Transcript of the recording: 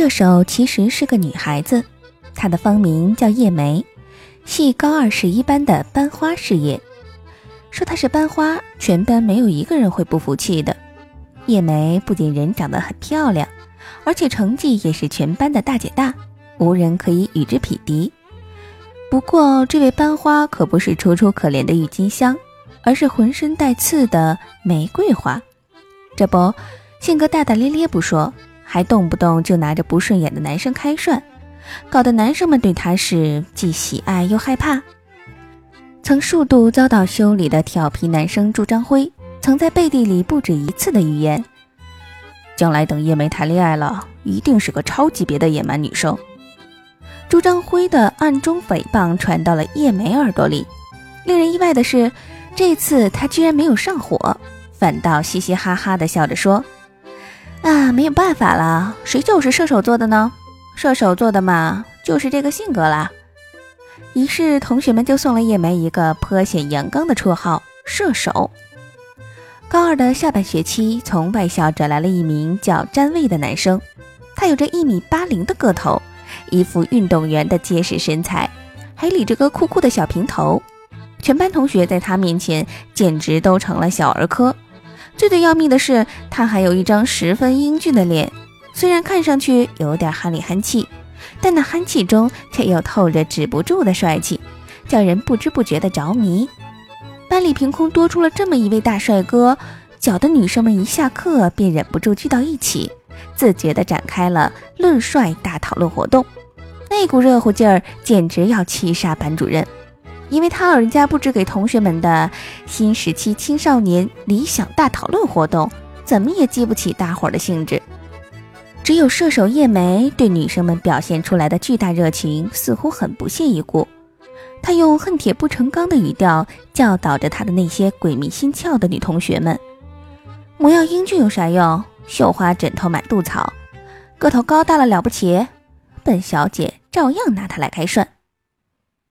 射手其实是个女孩子，她的芳名叫叶梅，系高二十一班的班花事业。说她是班花，全班没有一个人会不服气的。叶梅不仅人长得很漂亮，而且成绩也是全班的大姐大，无人可以与之匹敌。不过，这位班花可不是楚楚可怜的郁金香，而是浑身带刺的玫瑰花。这不，性格大大咧咧不说。还动不动就拿着不顺眼的男生开涮，搞得男生们对他是既喜爱又害怕。曾数度遭到修理的调皮男生朱章辉，曾在背地里不止一次的预言：将来等叶梅谈恋爱了，一定是个超级别的野蛮女生。朱章辉的暗中诽谤传到了叶梅耳朵里。令人意外的是，这次他居然没有上火，反倒嘻嘻哈哈的笑着说。啊，没有办法了，谁就是射手座的呢？射手座的嘛，就是这个性格啦。于是同学们就送了叶梅一个颇显阳刚的绰号——射手。高二的下半学期，从外校转来了一名叫詹卫的男生，他有着一米八零的个头，一副运动员的结实身材，还理着个酷酷的小平头。全班同学在他面前简直都成了小儿科。最最要命的是，他还有一张十分英俊的脸，虽然看上去有点憨里憨气，但那憨气中却又透着止不住的帅气，叫人不知不觉的着迷。班里凭空多出了这么一位大帅哥，搅得女生们一下课便忍不住聚到一起，自觉地展开了论帅大讨论活动。那股热乎劲儿，简直要气煞班主任。因为他老人家布置给同学们的新时期青少年理想大讨论活动，怎么也激不起大伙儿的兴致。只有射手叶梅对女生们表现出来的巨大热情，似乎很不屑一顾。他用恨铁不成钢的语调教导着他的那些鬼迷心窍的女同学们：模样英俊有啥用？绣花枕头满肚草，个头高大了了不起？本小姐照样拿他来开涮。